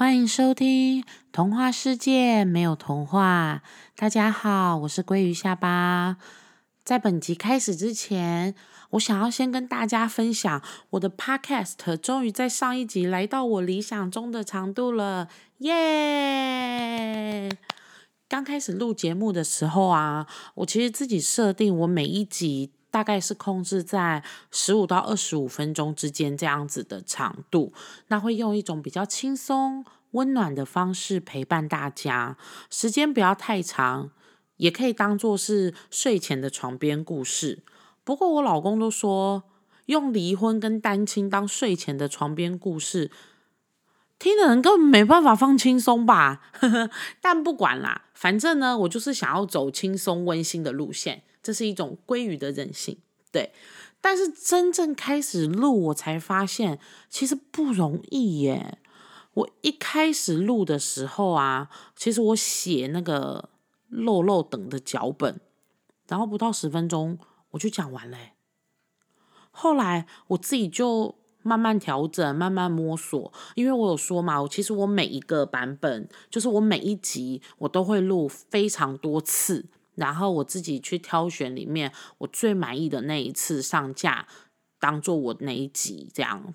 欢迎收听《童话世界没有童话》。大家好，我是鲑鱼下巴。在本集开始之前，我想要先跟大家分享，我的 Podcast 终于在上一集来到我理想中的长度了，耶！刚开始录节目的时候啊，我其实自己设定我每一集。大概是控制在十五到二十五分钟之间这样子的长度，那会用一种比较轻松、温暖的方式陪伴大家，时间不要太长，也可以当做是睡前的床边故事。不过我老公都说，用离婚跟单亲当睡前的床边故事，听的人根本没办法放轻松吧？但不管啦，反正呢，我就是想要走轻松温馨的路线。这是一种鲑鱼的任性，对。但是真正开始录，我才发现其实不容易耶。我一开始录的时候啊，其实我写那个漏漏等的脚本，然后不到十分钟我就讲完了。后来我自己就慢慢调整，慢慢摸索，因为我有说嘛，其实我每一个版本，就是我每一集我都会录非常多次。然后我自己去挑选里面我最满意的那一次上架，当做我那一集这样。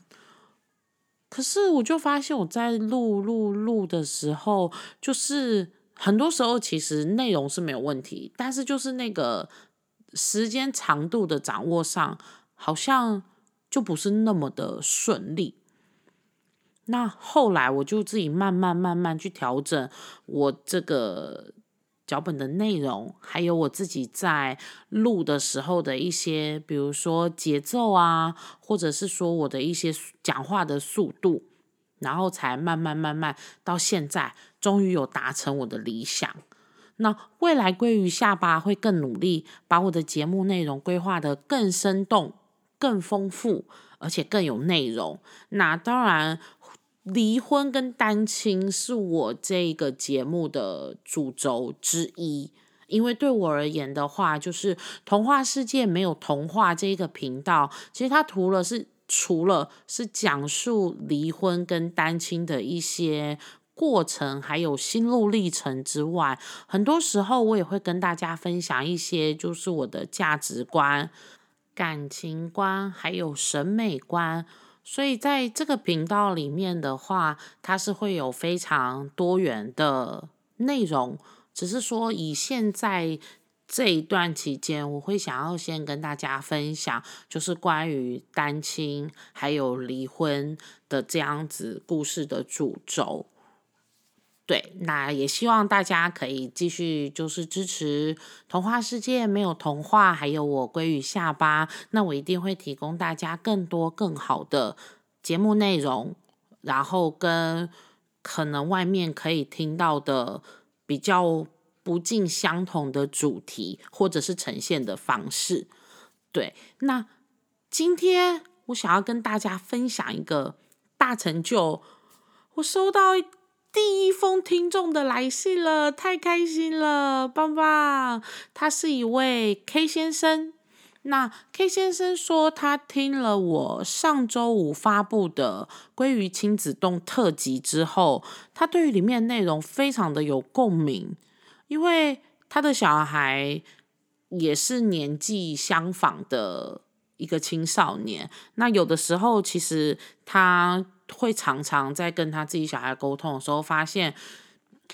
可是我就发现我在录录录的时候，就是很多时候其实内容是没有问题，但是就是那个时间长度的掌握上，好像就不是那么的顺利。那后来我就自己慢慢慢慢去调整我这个。脚本的内容，还有我自己在录的时候的一些，比如说节奏啊，或者是说我的一些讲话的速度，然后才慢慢慢慢到现在，终于有达成我的理想。那未来鲑鱼下巴会更努力，把我的节目内容规划的更生动、更丰富，而且更有内容。那当然。离婚跟单亲是我这个节目的主轴之一，因为对我而言的话，就是童话世界没有童话这个频道，其实它除了是除了是讲述离婚跟单亲的一些过程，还有心路历程之外，很多时候我也会跟大家分享一些，就是我的价值观、感情观，还有审美观。所以在这个频道里面的话，它是会有非常多元的内容。只是说以现在这一段期间，我会想要先跟大家分享，就是关于单亲还有离婚的这样子故事的主轴。对，那也希望大家可以继续就是支持童话世界没有童话，还有我归于下巴，那我一定会提供大家更多更好的节目内容，然后跟可能外面可以听到的比较不尽相同的主题或者是呈现的方式。对，那今天我想要跟大家分享一个大成就，我收到。第一封听众的来信了，太开心了，棒棒！他是一位 K 先生。那 K 先生说，他听了我上周五发布的《鲑鱼亲子洞》特辑之后，他对于里面内容非常的有共鸣，因为他的小孩也是年纪相仿的一个青少年。那有的时候，其实他。会常常在跟他自己小孩沟通的时候，发现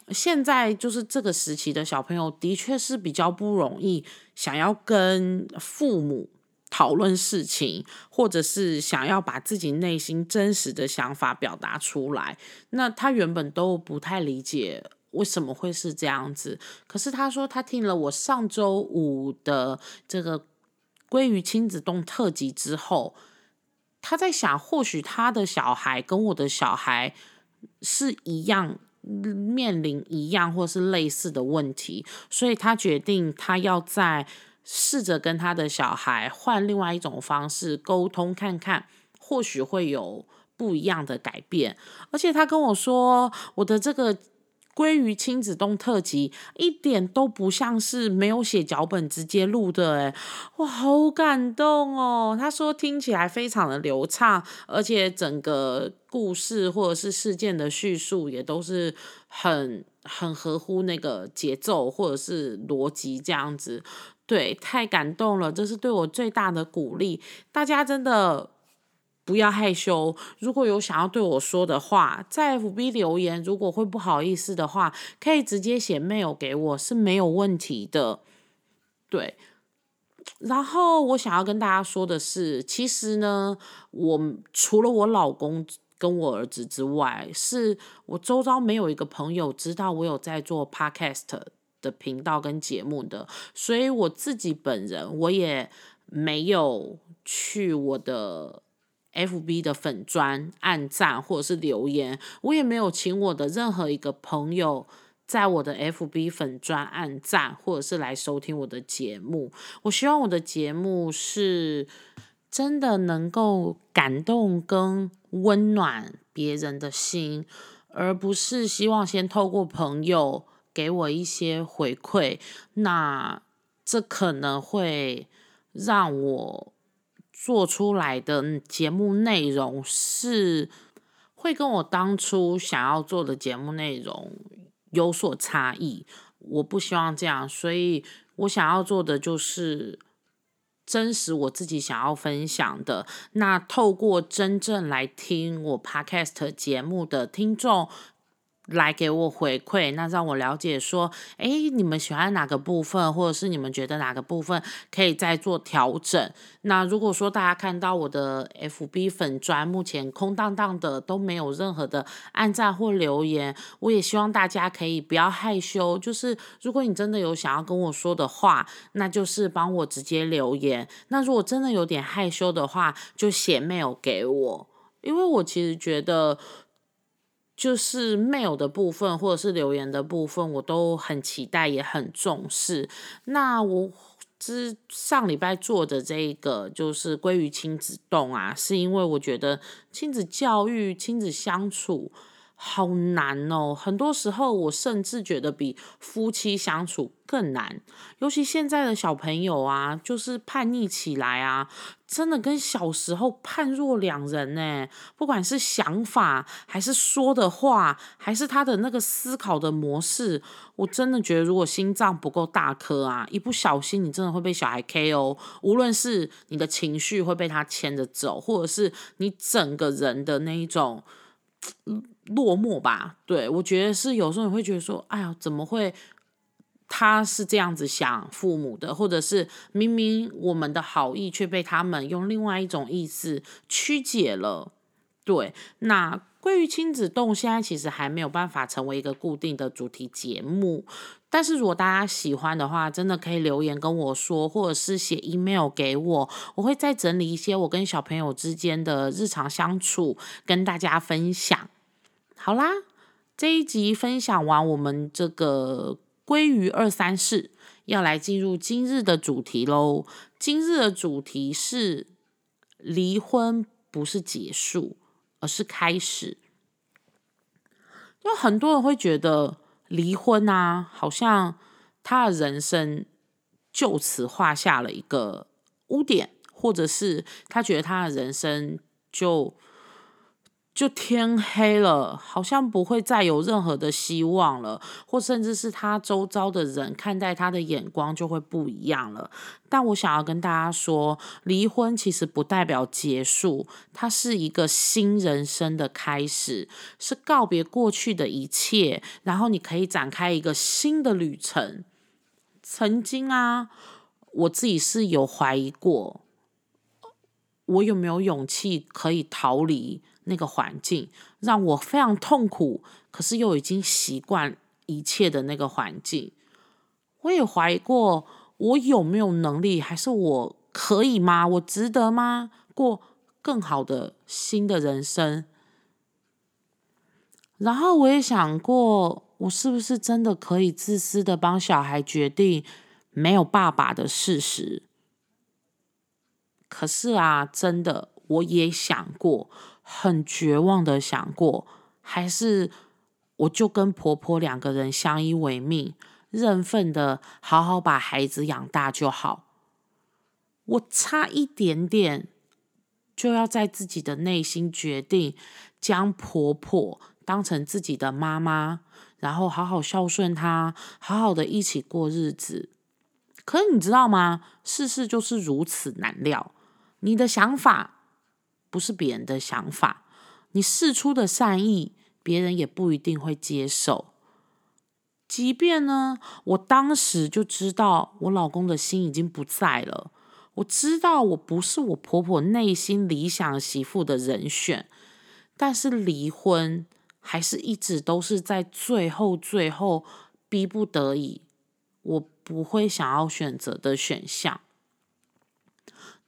现在就是这个时期的小朋友，的确是比较不容易想要跟父母讨论事情，或者是想要把自己内心真实的想法表达出来。那他原本都不太理解为什么会是这样子，可是他说他听了我上周五的这个鲑鱼亲子洞特辑之后。他在想，或许他的小孩跟我的小孩是一样面临一样或是类似的问题，所以他决定他要在试着跟他的小孩换另外一种方式沟通看看，或许会有不一样的改变。而且他跟我说，我的这个。鲑鱼亲子洞特辑一点都不像是没有写脚本直接录的，诶哇，好感动哦！他说听起来非常的流畅，而且整个故事或者是事件的叙述也都是很很合乎那个节奏或者是逻辑这样子。对，太感动了，这是对我最大的鼓励。大家真的。不要害羞，如果有想要对我说的话，在 FB 留言。如果会不好意思的话，可以直接写 mail 给我，是没有问题的。对，然后我想要跟大家说的是，其实呢，我除了我老公跟我儿子之外，是我周遭没有一个朋友知道我有在做 podcast 的频道跟节目的，所以我自己本人我也没有去我的。F B 的粉砖按赞或者是留言，我也没有请我的任何一个朋友在我的 F B 粉砖按赞，或者是来收听我的节目。我希望我的节目是真的能够感动跟温暖别人的心，而不是希望先透过朋友给我一些回馈。那这可能会让我。做出来的节目内容是会跟我当初想要做的节目内容有所差异，我不希望这样，所以我想要做的就是真实我自己想要分享的。那透过真正来听我 Podcast 节目的听众。来给我回馈，那让我了解说，哎，你们喜欢哪个部分，或者是你们觉得哪个部分可以再做调整。那如果说大家看到我的 FB 粉砖目前空荡荡的，都没有任何的按赞或留言，我也希望大家可以不要害羞，就是如果你真的有想要跟我说的话，那就是帮我直接留言。那如果真的有点害羞的话，就写 mail 给我，因为我其实觉得。就是 mail 的部分或者是留言的部分，我都很期待，也很重视。那我之上礼拜做的这个就是归于亲子洞啊，是因为我觉得亲子教育、亲子相处。好难哦，很多时候我甚至觉得比夫妻相处更难。尤其现在的小朋友啊，就是叛逆起来啊，真的跟小时候判若两人呢。不管是想法，还是说的话，还是他的那个思考的模式，我真的觉得，如果心脏不够大颗啊，一不小心你真的会被小孩 KO。无论是你的情绪会被他牵着走，或者是你整个人的那一种。落寞吧，对我觉得是有时候你会觉得说，哎呀，怎么会他是这样子想父母的，或者是明明我们的好意却被他们用另外一种意思曲解了，对，那。关于亲子洞，现在其实还没有办法成为一个固定的主题节目。但是如果大家喜欢的话，真的可以留言跟我说，或者是写 email 给我，我会再整理一些我跟小朋友之间的日常相处，跟大家分享。好啦，这一集分享完，我们这个鲑鱼二三事要来进入今日的主题喽。今日的主题是离婚不是结束。而是开始，因为很多人会觉得离婚啊，好像他的人生就此画下了一个污点，或者是他觉得他的人生就。就天黑了，好像不会再有任何的希望了，或甚至是他周遭的人看待他的眼光就会不一样了。但我想要跟大家说，离婚其实不代表结束，它是一个新人生的开始，是告别过去的一切，然后你可以展开一个新的旅程。曾经啊，我自己是有怀疑过，我有没有勇气可以逃离。那个环境让我非常痛苦，可是又已经习惯一切的那个环境，我也怀疑过我有没有能力，还是我可以吗？我值得吗？过更好的新的人生？然后我也想过，我是不是真的可以自私的帮小孩决定没有爸爸的事实？可是啊，真的我也想过。很绝望的想过，还是我就跟婆婆两个人相依为命，认份的好好把孩子养大就好。我差一点点就要在自己的内心决定，将婆婆当成自己的妈妈，然后好好孝顺她，好好的一起过日子。可你知道吗？世事就是如此难料，你的想法不是别人的想法，你试出的善意，别人也不一定会接受。即便呢，我当时就知道我老公的心已经不在了。我知道我不是我婆婆内心理想媳妇的人选，但是离婚还是一直都是在最后最后逼不得已，我不会想要选择的选项。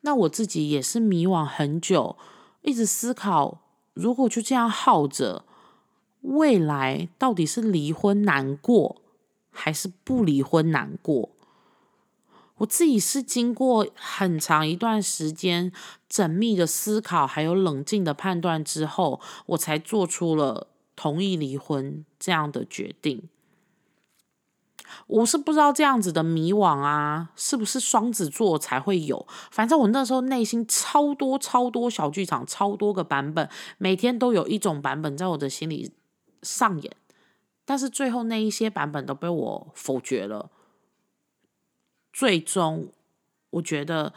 那我自己也是迷惘很久，一直思考，如果就这样耗着，未来到底是离婚难过，还是不离婚难过？我自己是经过很长一段时间缜密的思考，还有冷静的判断之后，我才做出了同意离婚这样的决定。我是不知道这样子的迷惘啊，是不是双子座才会有？反正我那时候内心超多超多小剧场，超多个版本，每天都有一种版本在我的心里上演，但是最后那一些版本都被我否决了。最终，我觉得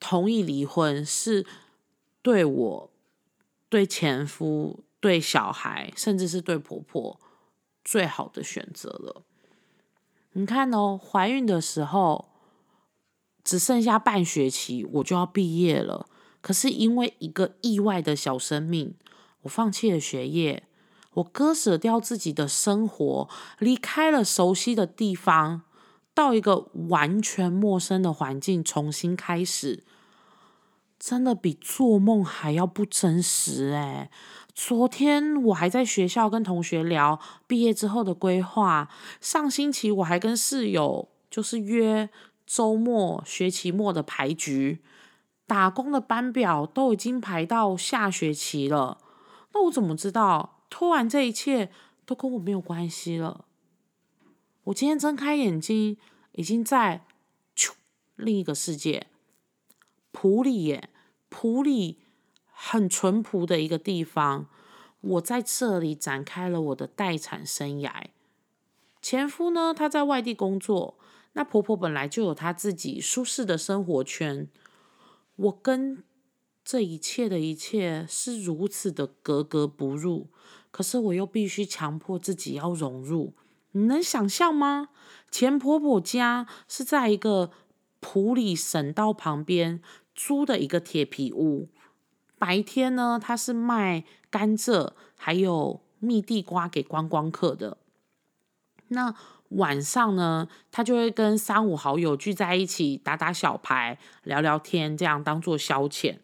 同意离婚是对我、对前夫、对小孩，甚至是对婆婆最好的选择了。你看哦，怀孕的时候只剩下半学期，我就要毕业了。可是因为一个意外的小生命，我放弃了学业，我割舍掉自己的生活，离开了熟悉的地方。到一个完全陌生的环境重新开始，真的比做梦还要不真实哎！昨天我还在学校跟同学聊毕业之后的规划，上星期我还跟室友就是约周末学期末的牌局，打工的班表都已经排到下学期了。那我怎么知道突然这一切都跟我没有关系了？我今天睁开眼睛，已经在另一个世界，普里耶，普里很淳朴的一个地方。我在这里展开了我的待产生涯。前夫呢，他在外地工作，那婆婆本来就有她自己舒适的生活圈。我跟这一切的一切是如此的格格不入，可是我又必须强迫自己要融入。你能想象吗？前婆婆家是在一个普里省道旁边租的一个铁皮屋。白天呢，他是卖甘蔗还有蜜地瓜给观光客的。那晚上呢，他就会跟三五好友聚在一起打打小牌、聊聊天，这样当做消遣。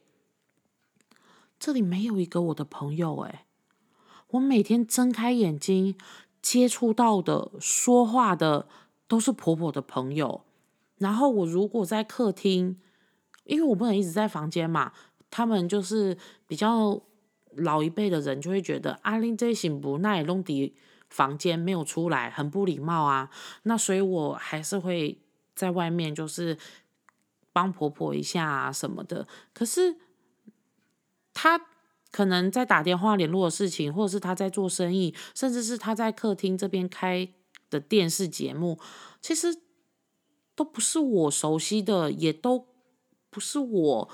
这里没有一个我的朋友哎，我每天睁开眼睛。接触到的、说话的都是婆婆的朋友。然后我如果在客厅，因为我不能一直在房间嘛，他们就是比较老一辈的人就会觉得阿玲这行不，耐弄的房间没有出来，很不礼貌啊。那所以我还是会在外面就是帮婆婆一下啊什么的。可是他。可能在打电话联络的事情，或者是他在做生意，甚至是他在客厅这边开的电视节目，其实都不是我熟悉的，也都不是我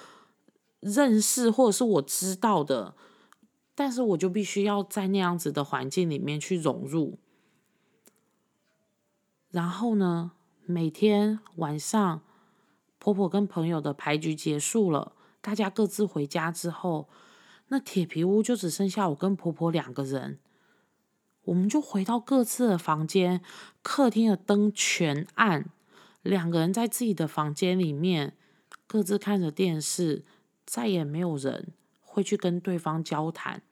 认识或者是我知道的。但是我就必须要在那样子的环境里面去融入。然后呢，每天晚上婆婆跟朋友的牌局结束了，大家各自回家之后。那铁皮屋就只剩下我跟婆婆两个人，我们就回到各自的房间，客厅的灯全暗，两个人在自己的房间里面各自看着电视，再也没有人会去跟对方交谈，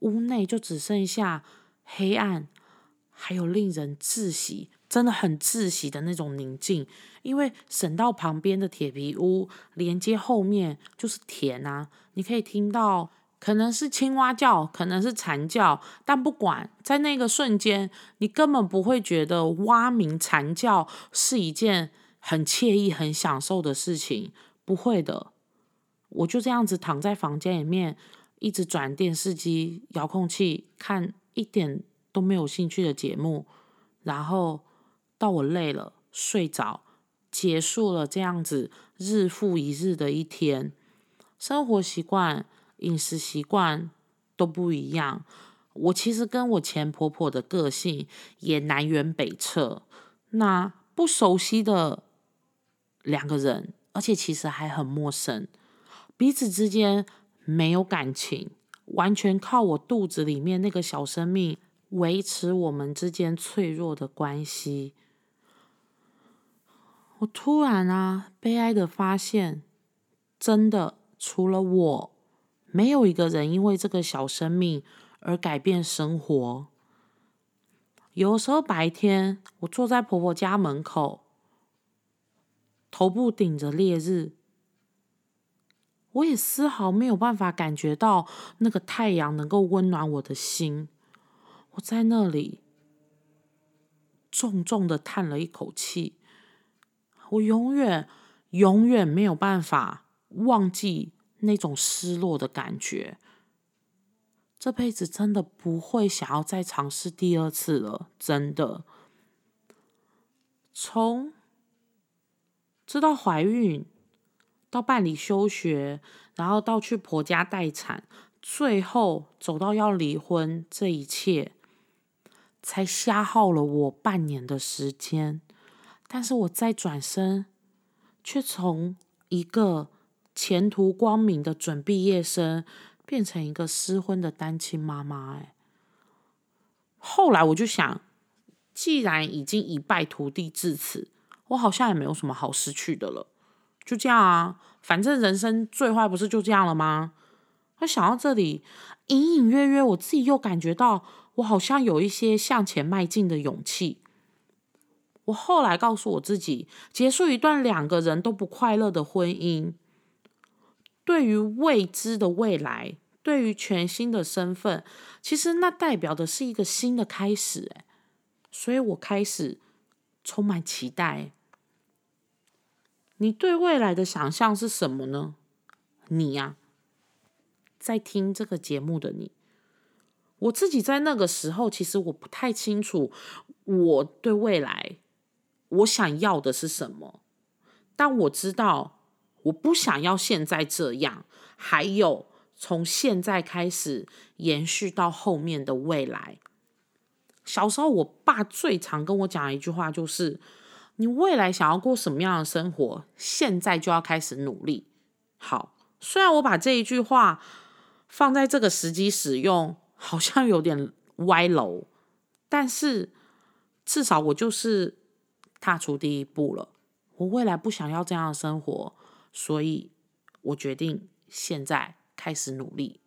屋内就只剩下黑暗，还有令人窒息。真的很窒息的那种宁静，因为省道旁边的铁皮屋连接后面就是田啊，你可以听到可能是青蛙叫，可能是蝉叫，但不管，在那个瞬间，你根本不会觉得蛙鸣蝉叫是一件很惬意、很享受的事情，不会的。我就这样子躺在房间里面，一直转电视机、遥控器，看一点都没有兴趣的节目，然后到我累了睡着，结束了这样子日复一日的一天，生活习惯。饮食习惯都不一样，我其实跟我前婆婆的个性也南辕北辙。那不熟悉的两个人，而且其实还很陌生，彼此之间没有感情，完全靠我肚子里面那个小生命维持我们之间脆弱的关系。我突然啊，悲哀的发现，真的除了我。没有一个人因为这个小生命而改变生活。有时候白天，我坐在婆婆家门口，头部顶着烈日，我也丝毫没有办法感觉到那个太阳能够温暖我的心。我在那里重重的叹了一口气。我永远、永远没有办法忘记。那种失落的感觉，这辈子真的不会想要再尝试第二次了。真的，从知道怀孕到办理休学，然后到去婆家待产，最后走到要离婚，这一切才消耗了我半年的时间。但是我再转身，却从一个。前途光明的准毕业生变成一个失婚的单亲妈妈，哎，后来我就想，既然已经一败涂地至此，我好像也没有什么好失去的了，就这样啊，反正人生最坏不是就这样了吗？我想到这里，隐隐约约，我自己又感觉到我好像有一些向前迈进的勇气。我后来告诉我自己，结束一段两个人都不快乐的婚姻。对于未知的未来，对于全新的身份，其实那代表的是一个新的开始，所以我开始充满期待。你对未来的想象是什么呢？你呀，在听这个节目的你，我自己在那个时候，其实我不太清楚我对未来我想要的是什么，但我知道。我不想要现在这样，还有从现在开始延续到后面的未来。小时候，我爸最常跟我讲的一句话就是：你未来想要过什么样的生活，现在就要开始努力。好，虽然我把这一句话放在这个时机使用，好像有点歪楼，但是至少我就是踏出第一步了。我未来不想要这样的生活。所以，我决定现在开始努力。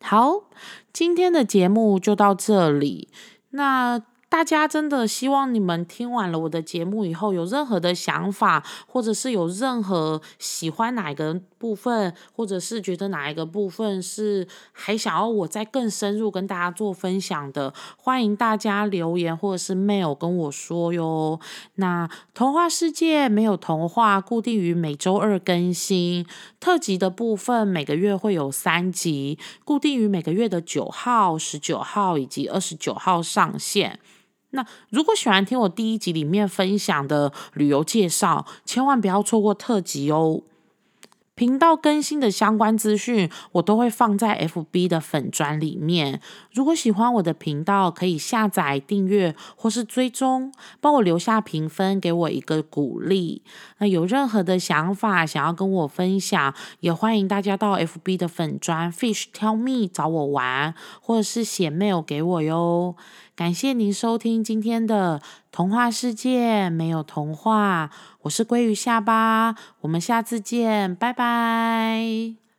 好，今天的节目就到这里。那。大家真的希望你们听完了我的节目以后，有任何的想法，或者是有任何喜欢哪一个部分，或者是觉得哪一个部分是还想要我再更深入跟大家做分享的，欢迎大家留言或者是 mail 跟我说哟。那童话世界没有童话，固定于每周二更新，特辑的部分每个月会有三集，固定于每个月的九号、十九号以及二十九号上线。那如果喜欢听我第一集里面分享的旅游介绍，千万不要错过特辑哦。频道更新的相关资讯，我都会放在 FB 的粉砖里面。如果喜欢我的频道，可以下载订阅或是追踪，帮我留下评分，给我一个鼓励。那有任何的想法想要跟我分享，也欢迎大家到 FB 的粉砖 Fish Tell Me 找我玩，或者是写 mail 给我哟。感谢您收听今天的童话世界，没有童话，我是鲑鱼下巴，我们下次见，拜拜。